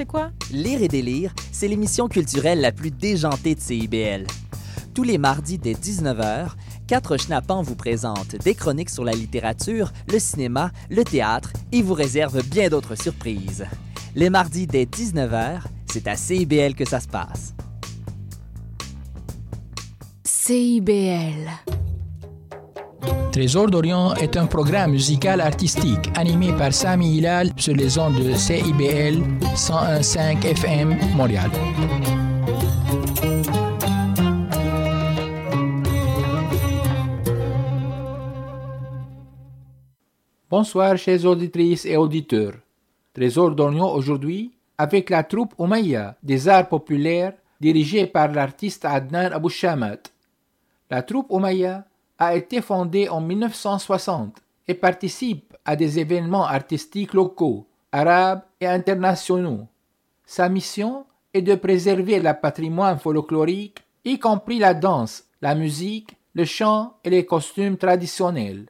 c'est quoi? Lire et délire, c'est l'émission culturelle la plus déjantée de CIBL. Tous les mardis dès 19h, quatre schnappants vous présentent des chroniques sur la littérature, le cinéma, le théâtre et vous réservent bien d'autres surprises. Les mardis dès 19h, c'est à CIBL que ça se passe. CIBL. Trésor d'Orient est un programme musical artistique animé par Sami Hilal sur les ondes de CIBL 101.5 FM Montréal. Bonsoir chers auditrices et auditeurs. Trésor d'Orient aujourd'hui avec la troupe Oumaya des arts populaires dirigée par l'artiste Adnan Abou Shamat. La troupe Oumaya a été fondée en 1960 et participe à des événements artistiques locaux, arabes et internationaux. Sa mission est de préserver le patrimoine folklorique, y compris la danse, la musique, le chant et les costumes traditionnels.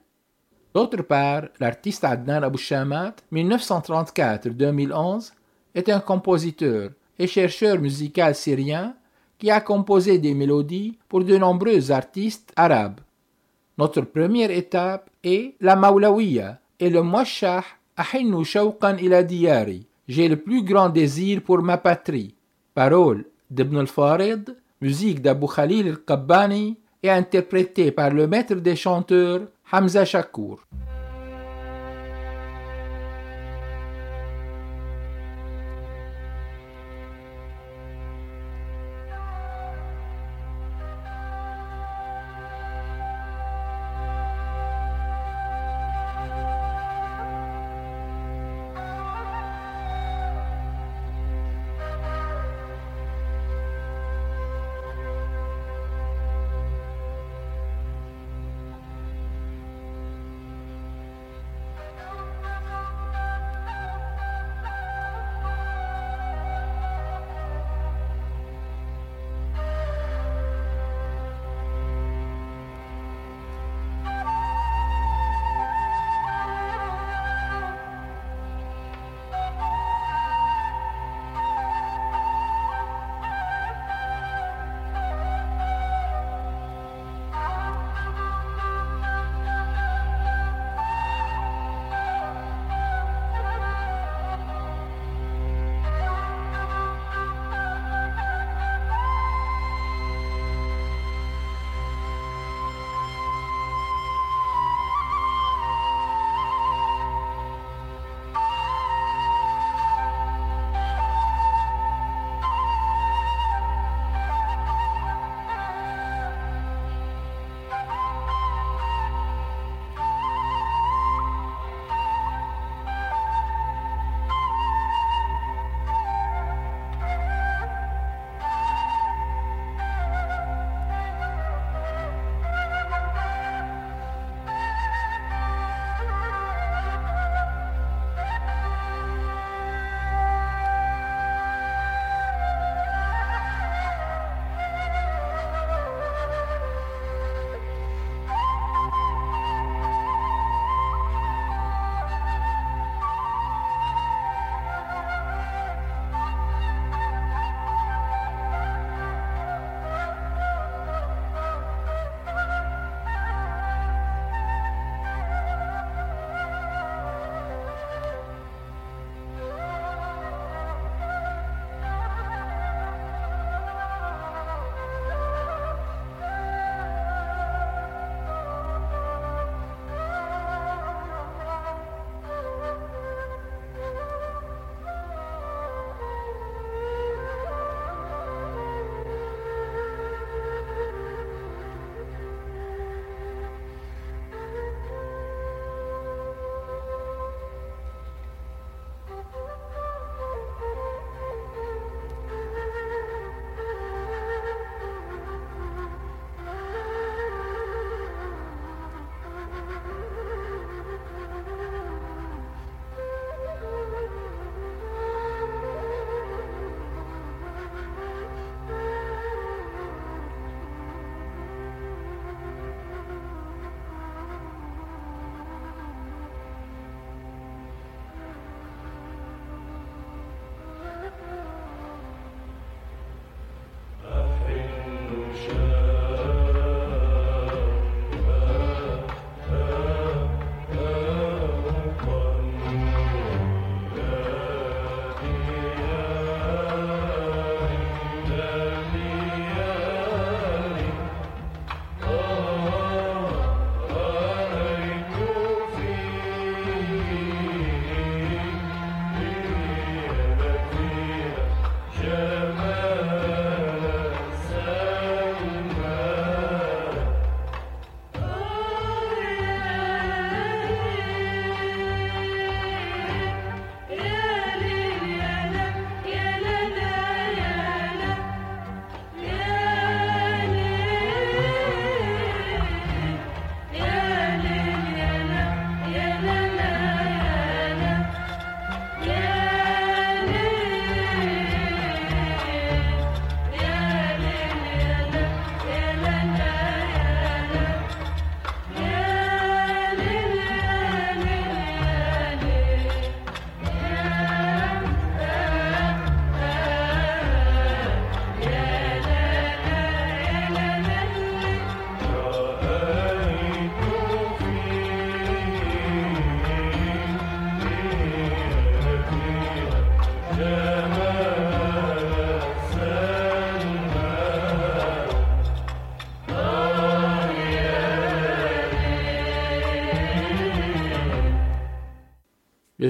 D'autre part, l'artiste Adnan Abou Shamat, 1934-2011, est un compositeur et chercheur musical syrien qui a composé des mélodies pour de nombreux artistes arabes. Notre première étape est la Maulawiya et le Mwashah Ahinnu Shawqan ila Diyari. J'ai le plus grand désir pour ma patrie. Parole d'Ibn al-Farid, musique d'Abu Khalil al-Qabbani et interprétée par le maître des chanteurs Hamza Shakur.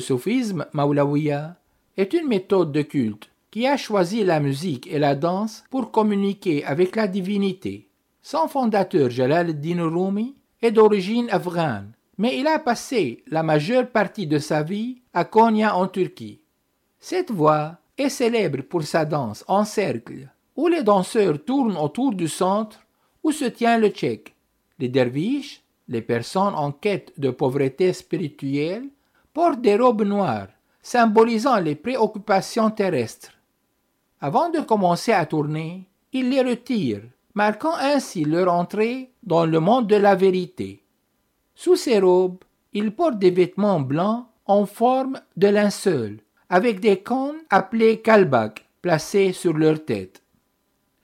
Le soufisme Maulawiya est une méthode de culte qui a choisi la musique et la danse pour communiquer avec la divinité. Son fondateur Jalal al-Din Rumi est d'origine afghane, mais il a passé la majeure partie de sa vie à Konya en Turquie. Cette voix est célèbre pour sa danse en cercle, où les danseurs tournent autour du centre où se tient le tchèque. Les derviches, les personnes en quête de pauvreté spirituelle, portent des robes noires, symbolisant les préoccupations terrestres. Avant de commencer à tourner, ils les retirent, marquant ainsi leur entrée dans le monde de la vérité. Sous ces robes, ils portent des vêtements blancs en forme de linceul, avec des cônes appelés kalbak placés sur leur tête.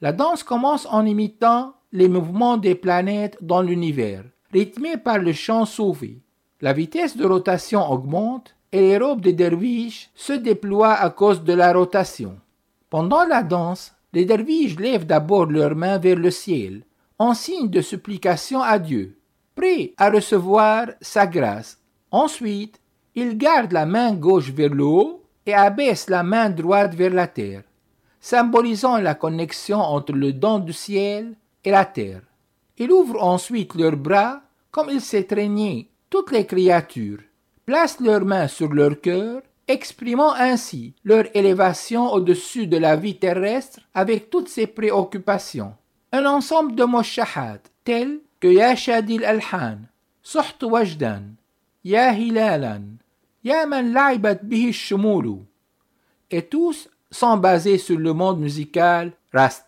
La danse commence en imitant les mouvements des planètes dans l'univers, rythmés par le chant soufi. La vitesse de rotation augmente et les robes des derviches se déploient à cause de la rotation. Pendant la danse, les derviches lèvent d'abord leurs mains vers le ciel, en signe de supplication à Dieu, prêts à recevoir sa grâce. Ensuite, ils gardent la main gauche vers le haut et abaissent la main droite vers la terre, symbolisant la connexion entre le don du ciel et la terre. Ils ouvrent ensuite leurs bras comme ils s'étreignaient toutes les créatures, placent leurs mains sur leur cœur exprimant ainsi leur élévation au-dessus de la vie terrestre avec toutes ses préoccupations. Un ensemble de moshahat tels que Ya Shadil Alhan, Soht Wajdan, Ya Hilalan, Laibat Bihi Shumulu, et tous sont basés sur le monde musical Rast.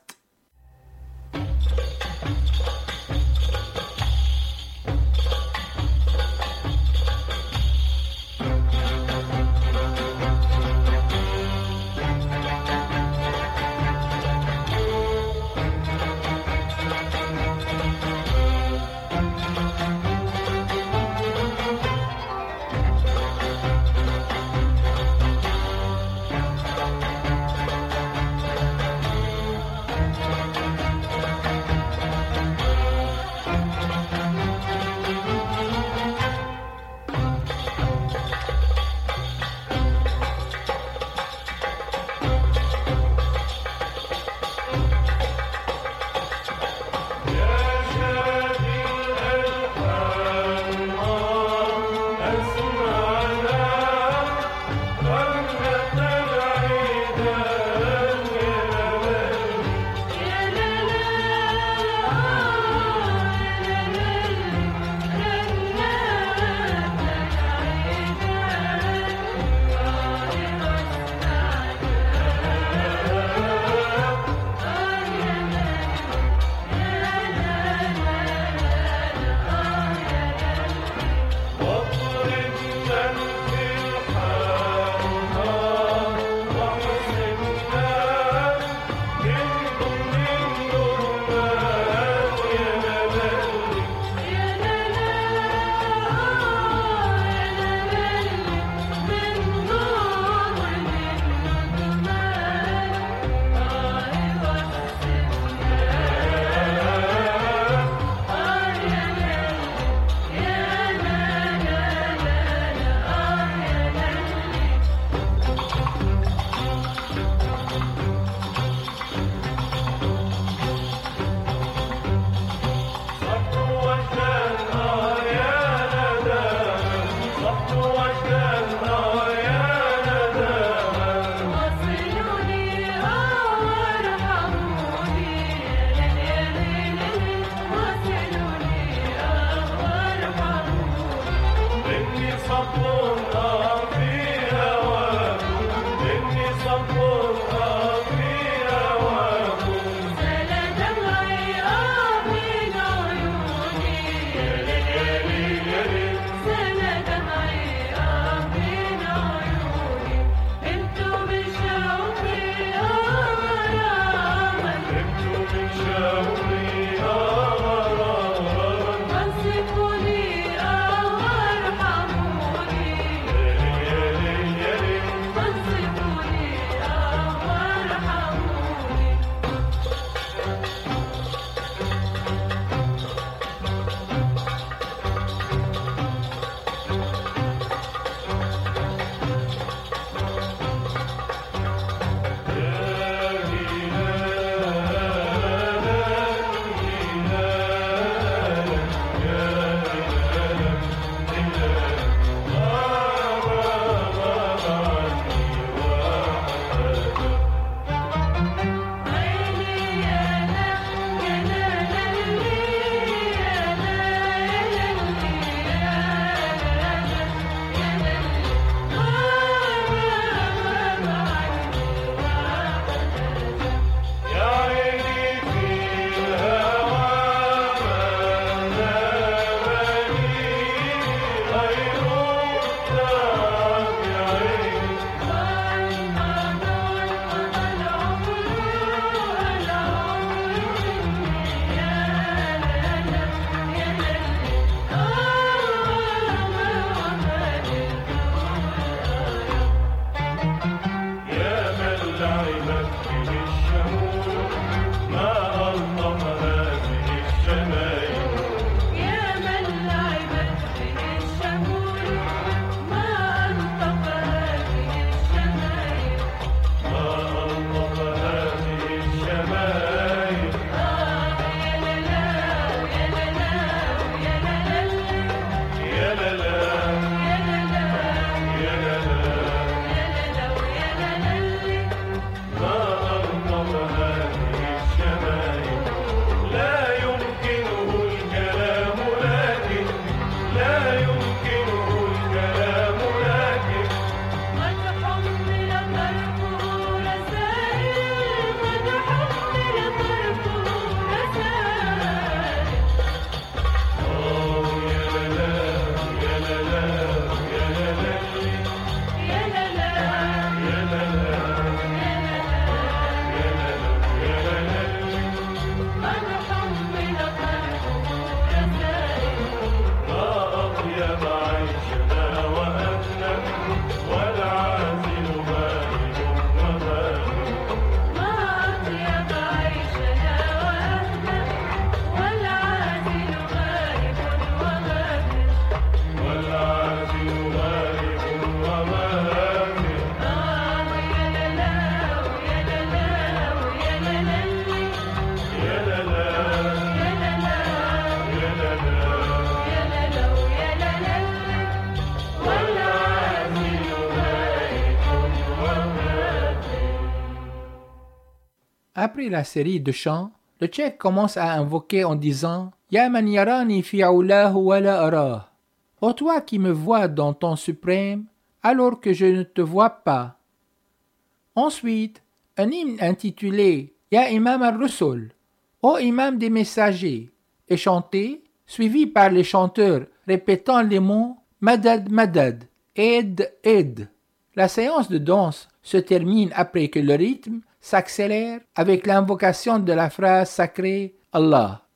La série de chants, le tchèque commence à invoquer en disant Ya man yarani fi arah. Ô toi qui me vois dans ton suprême, alors que je ne te vois pas. Ensuite, un hymne intitulé Ya Imam al-Rusul, Ô Imam des messagers, est chanté, suivi par les chanteurs répétant les mots Madad Madad, Aide Aide. La séance de danse se termine après que le rythme s'accélère avec l'invocation de la phrase sacrée Allah.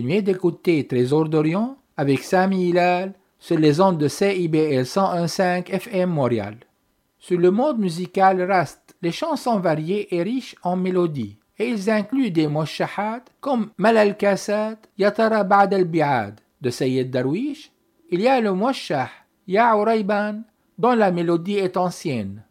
Continuez d'écouter Trésor d'Orient avec Sami Hilal sur les ondes de CIBL 101.5 FM Montréal. Sur le mode musical Rast, les chansons variées et riches en mélodies, et ils incluent des moshahat comme Malal Kassat, Yatara Ba'd al-Bi'ad de Sayyid Darwish. Il y a le moshah Ya dont la mélodie est ancienne.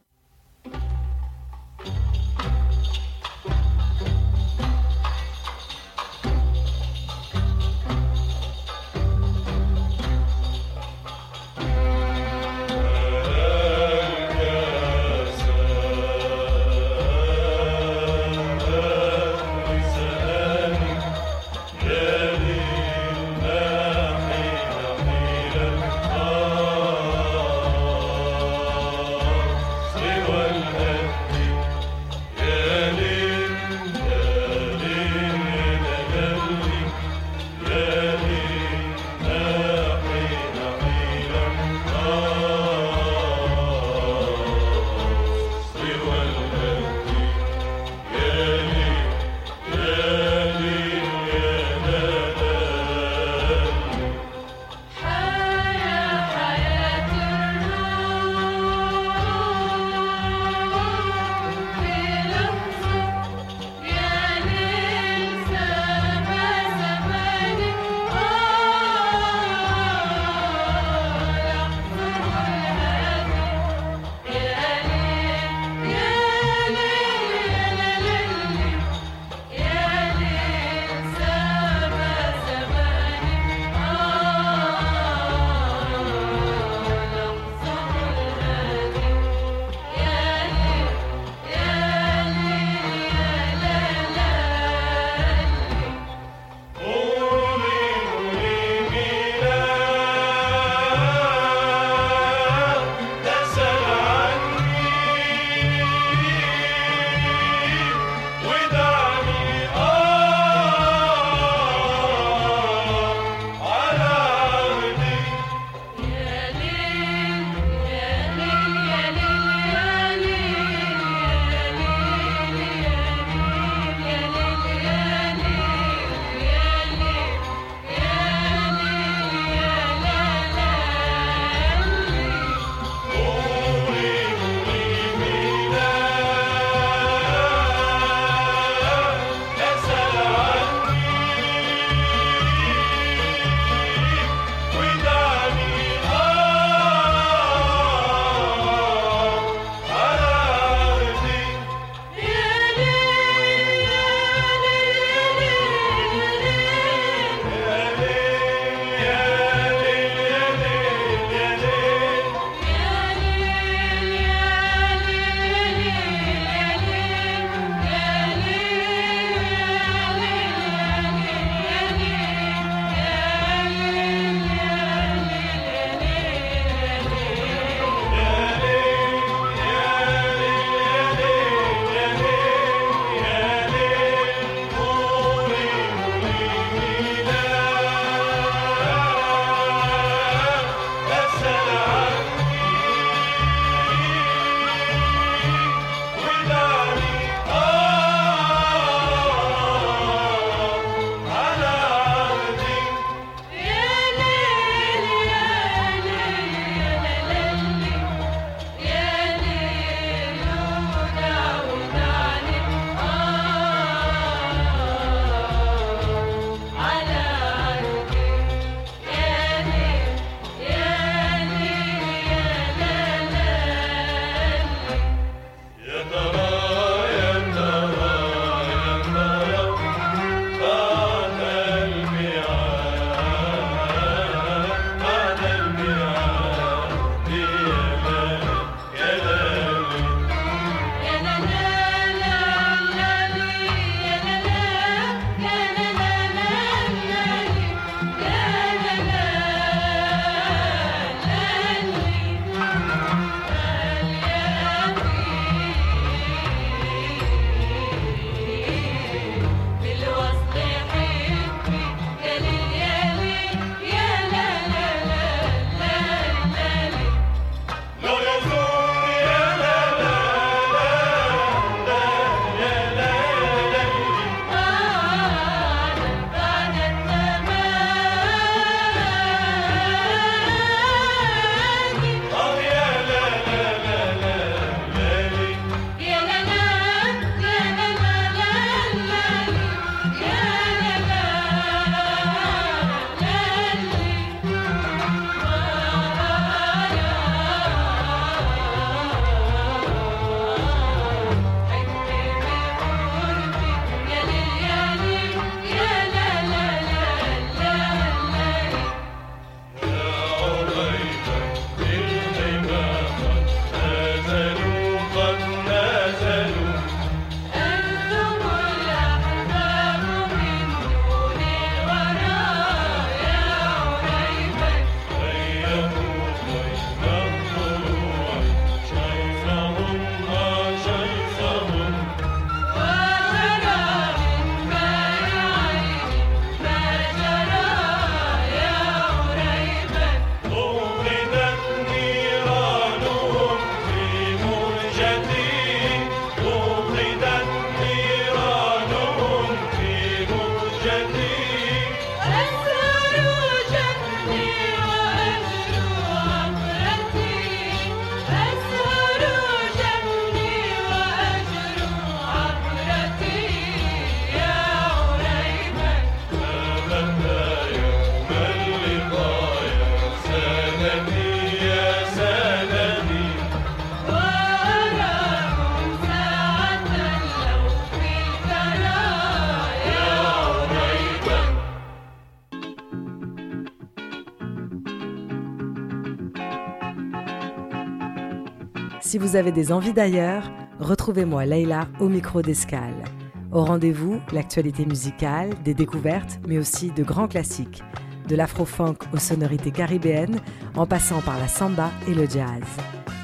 Vous avez des envies d'ailleurs, retrouvez-moi Leïla au micro d'Escale. Au rendez-vous, l'actualité musicale, des découvertes, mais aussi de grands classiques, de l'afro-funk aux sonorités caribéennes, en passant par la samba et le jazz.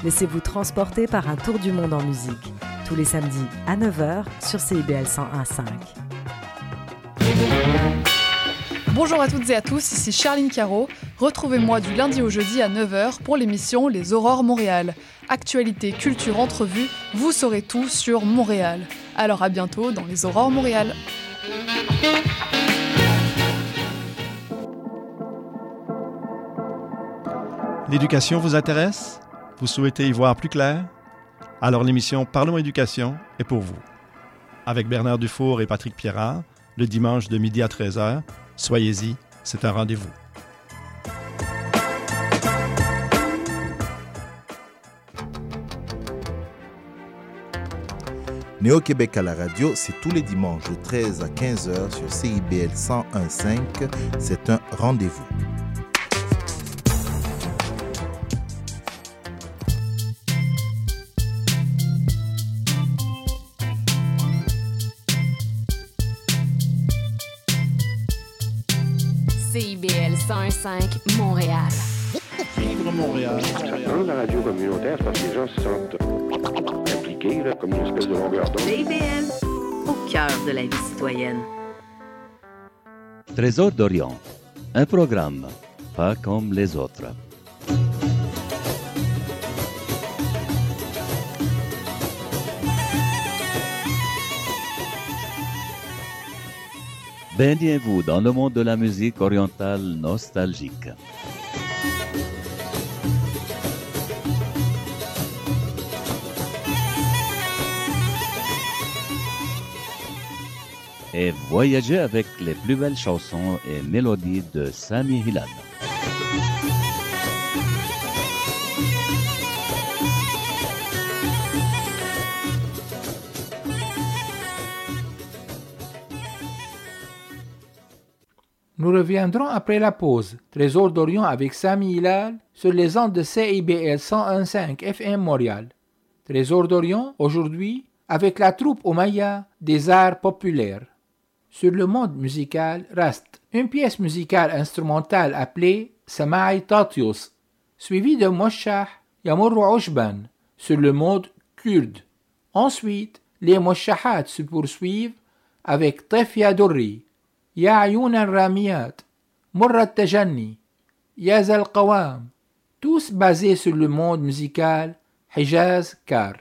Laissez-vous transporter par un tour du monde en musique, tous les samedis à 9h sur CIBL 101.5. Bonjour à toutes et à tous, ici Charline Caro. Retrouvez-moi du lundi au jeudi à 9h pour l'émission Les Aurores Montréal. Actualité, culture, entrevue, vous saurez tout sur Montréal. Alors à bientôt dans Les Aurores Montréal. L'éducation vous intéresse? Vous souhaitez y voir plus clair? Alors l'émission Parlons éducation est pour vous. Avec Bernard Dufour et Patrick Pierrard, le dimanche de midi à 13h, Soyez-y, c'est un rendez-vous. Néo-Québec à la radio, c'est tous les dimanches de 13 à 15h sur CIBL 101.5. C'est un rendez-vous. CIBL 105 Montréal. Vivre Montréal. Dans la radio communautaire, parce que les gens se sentent impliqués, là, comme une espèce de longueur d'onde. CIBL, au cœur de la vie citoyenne. Trésor d'Orient, un programme pas comme les autres. Baignez-vous dans le monde de la musique orientale nostalgique. Et voyagez avec les plus belles chansons et mélodies de Sami Hilal. Nous reviendrons après la pause. Trésor d'Orient avec Sami Hilal sur les ondes de CIBL 101.5 FM Montréal. Trésor d'Orient aujourd'hui avec la troupe Omaya des arts populaires. Sur le monde musical reste une pièce musicale instrumentale appelée Samaï Tatius, suivie de Moshah Yamurru Ushban sur le monde kurde. Ensuite, les Moshahat se poursuivent avec Tefia Durri, Ya Ramiyat, Murrat Tajanni, Yaz Qawam, tous basés sur le monde musical Hijaz Kar.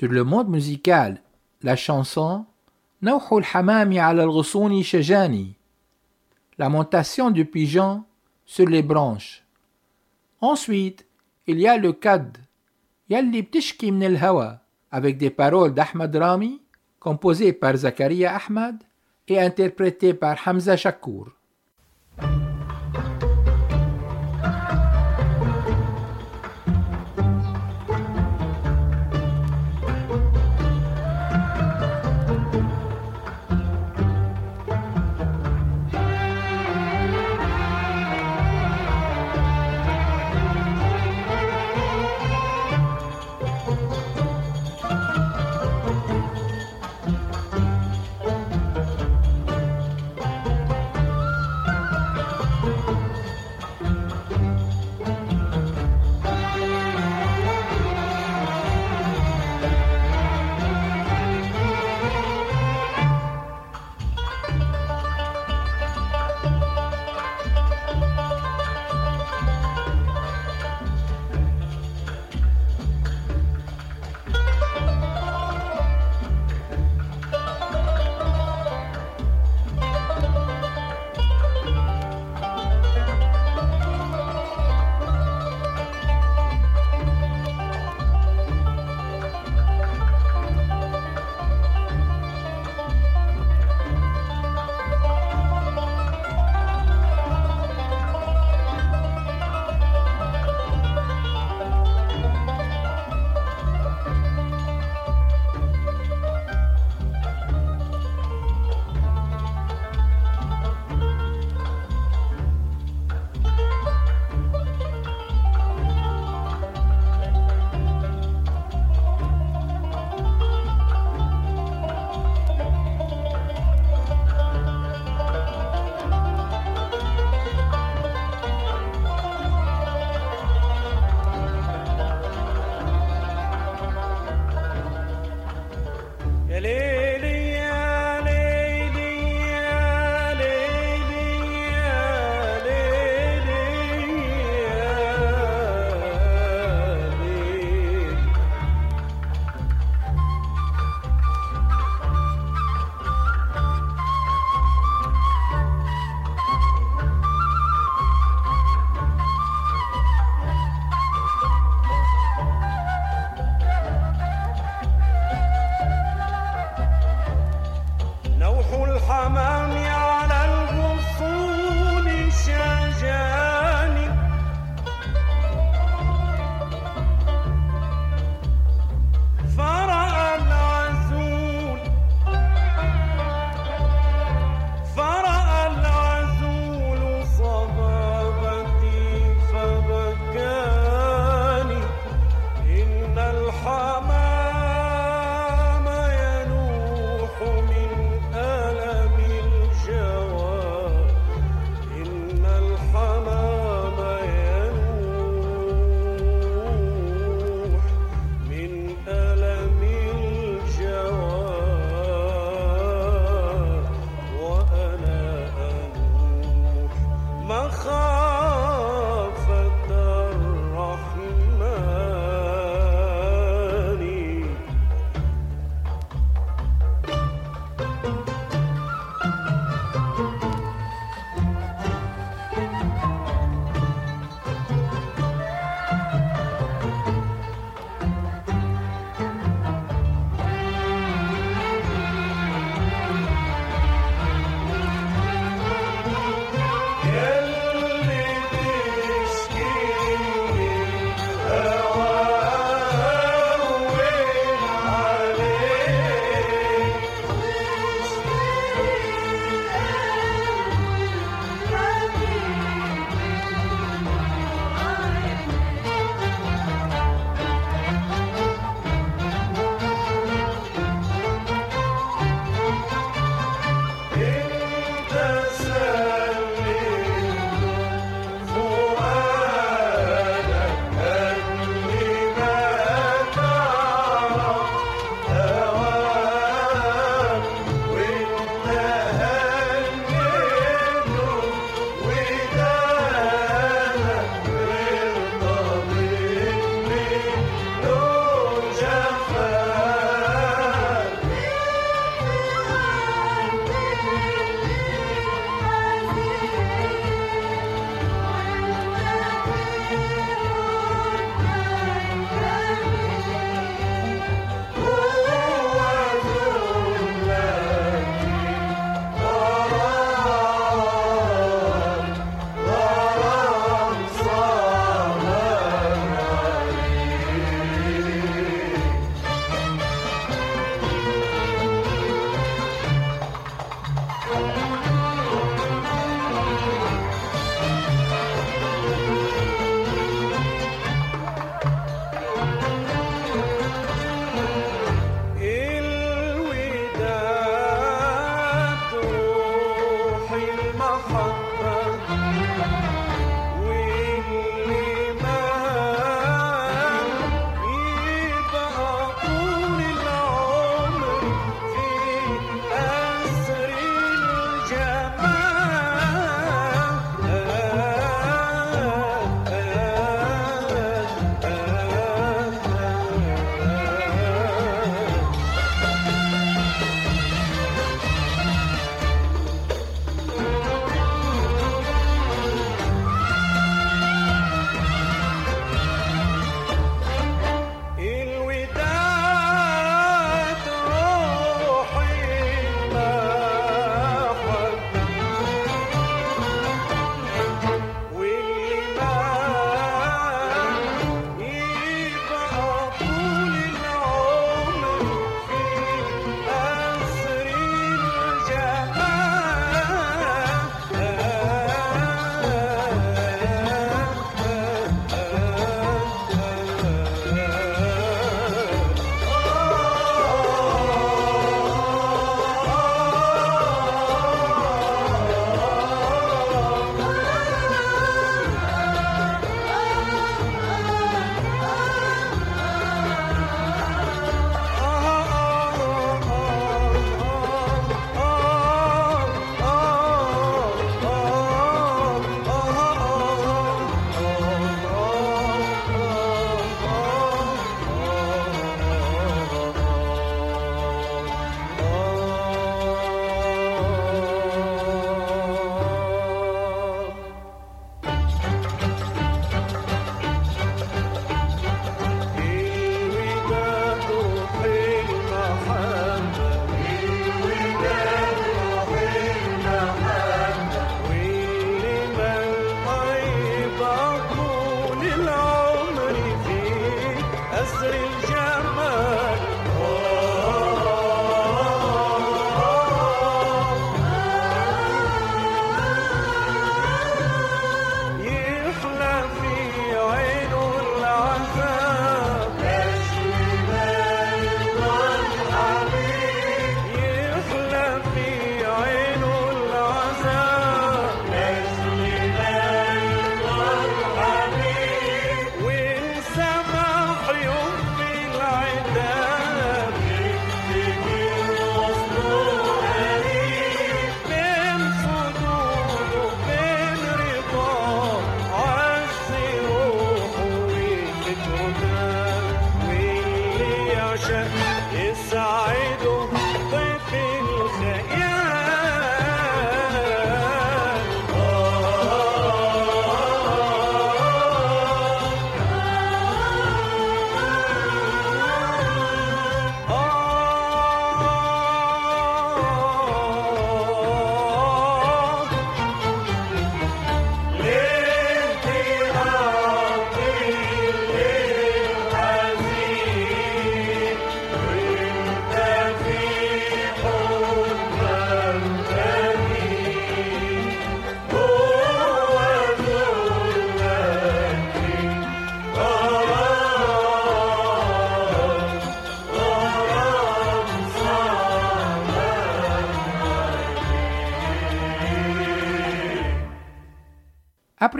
Sur le monde musical, la chanson Nawhul Hamami al Shajani, lamentation du pigeon sur les branches. Ensuite, il y a le kad, Yalli Btishki min hawa, avec des paroles d'Ahmad Rami, composées par Zakaria Ahmad et interprétées par Hamza Shakur.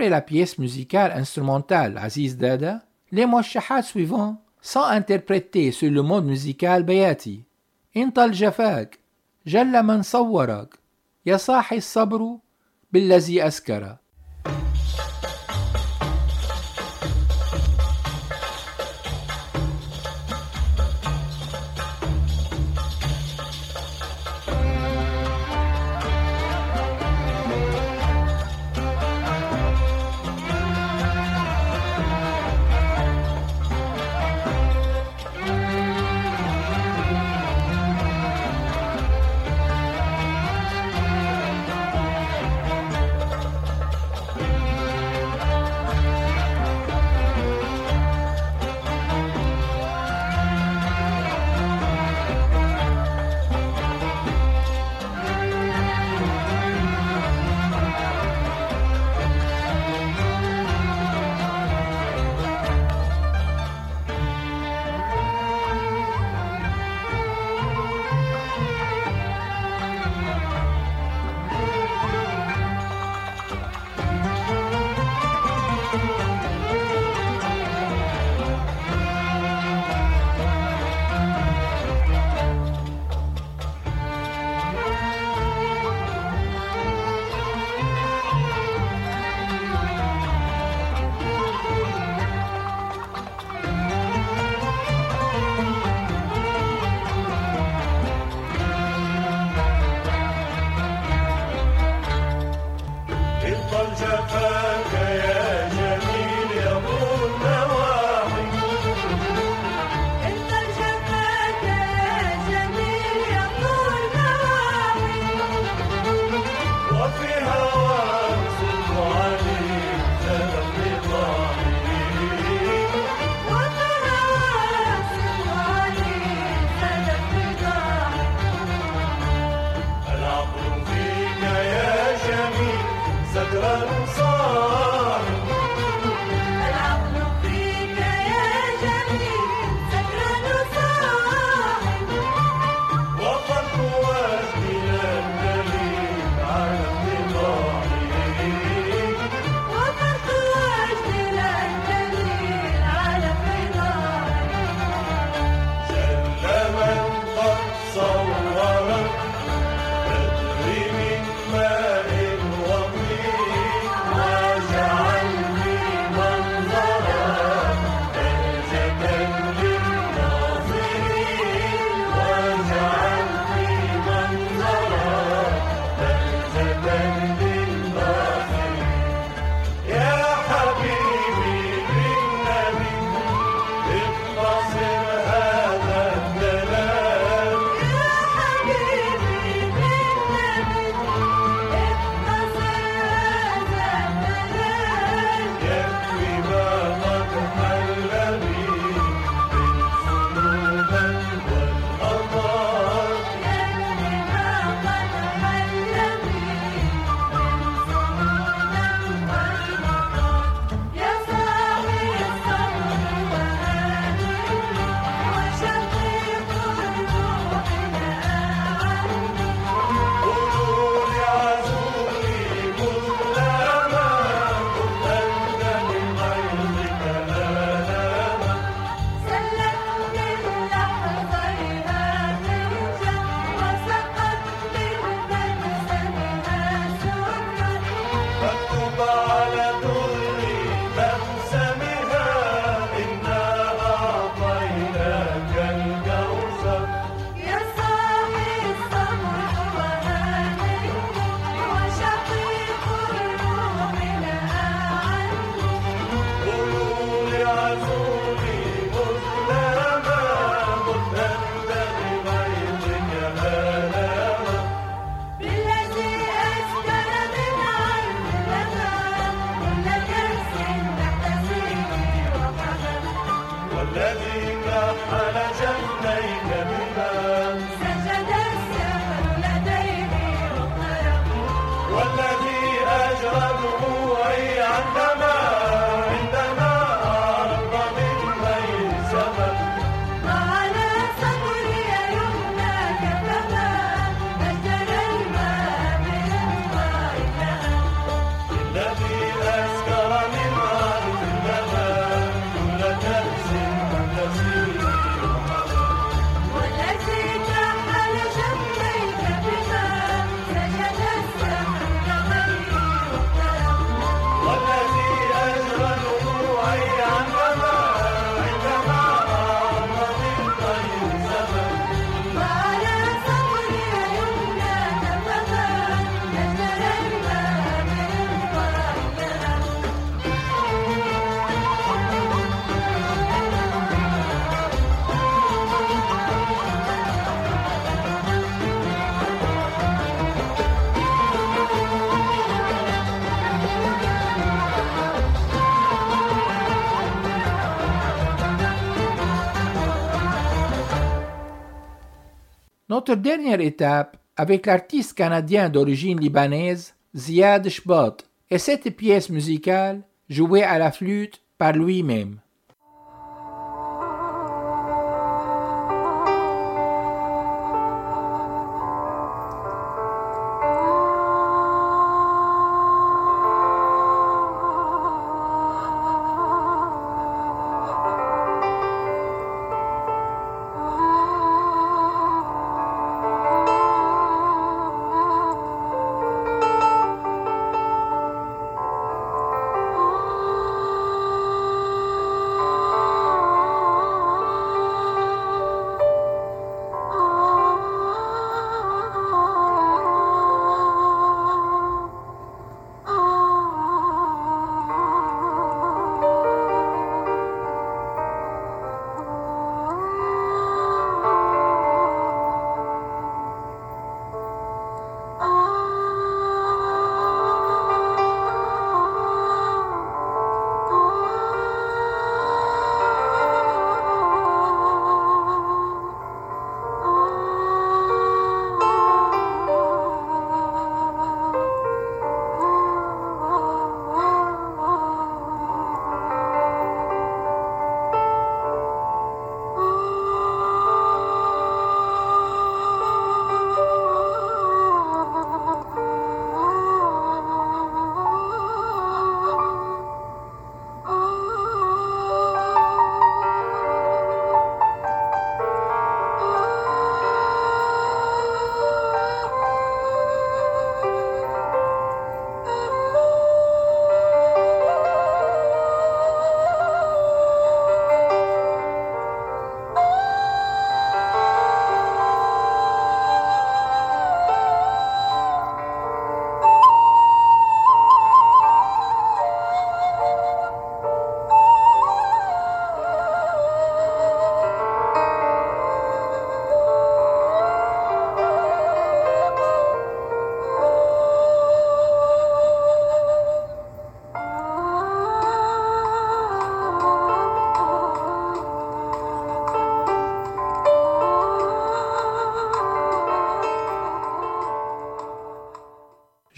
Après la pièce musicale instrumentale Aziz Dada, les mouchahats suivants sont interprétés sur le mode musical Bayati. Intal Jafak, jalla man sawwarak, ya sabru, billazi askara. Notre dernière étape avec l'artiste canadien d'origine libanaise Ziad Shbot et cette pièce musicale jouée à la flûte par lui-même.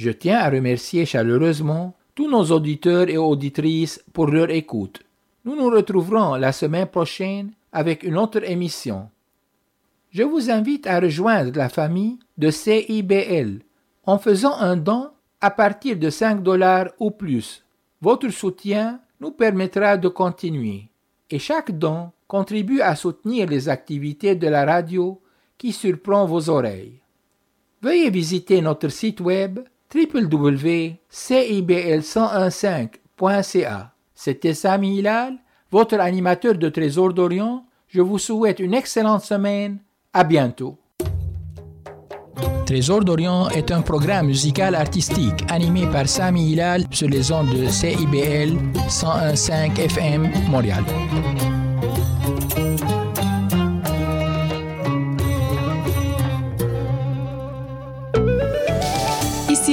Je tiens à remercier chaleureusement tous nos auditeurs et auditrices pour leur écoute. Nous nous retrouverons la semaine prochaine avec une autre émission. Je vous invite à rejoindre la famille de CIBL en faisant un don à partir de 5 dollars ou plus. Votre soutien nous permettra de continuer et chaque don contribue à soutenir les activités de la radio qui surprend vos oreilles. Veuillez visiter notre site web www.cibl1015.ca. C'était Sami Hilal, votre animateur de Trésor d'Orient. Je vous souhaite une excellente semaine. À bientôt. Trésor d'Orient est un programme musical artistique animé par Sami Hilal sur les ondes de CIBL 115 FM Montréal.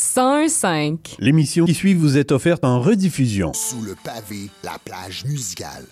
101.5. L'émission qui suit vous est offerte en rediffusion. Sous le pavé, la plage musicale.